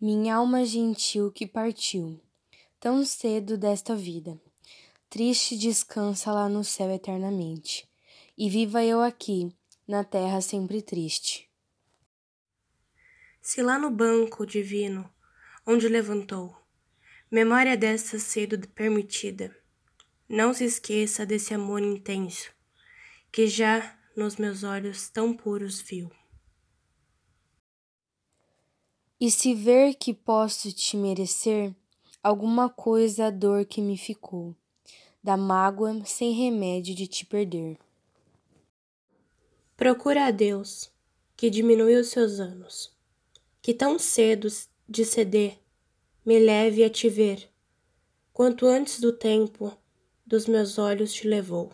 Minha alma gentil que partiu tão cedo desta vida, triste descansa lá no céu eternamente, e viva eu aqui, na terra sempre triste. Se lá no banco divino, onde levantou, memória dessa cedo permitida, não se esqueça desse amor intenso, que já nos meus olhos tão puros viu. E se ver que posso te merecer alguma coisa a dor que me ficou, da mágoa sem remédio de te perder. Procura a Deus, que diminuiu seus anos, que tão cedo de ceder me leve a te ver, quanto antes do tempo dos meus olhos te levou.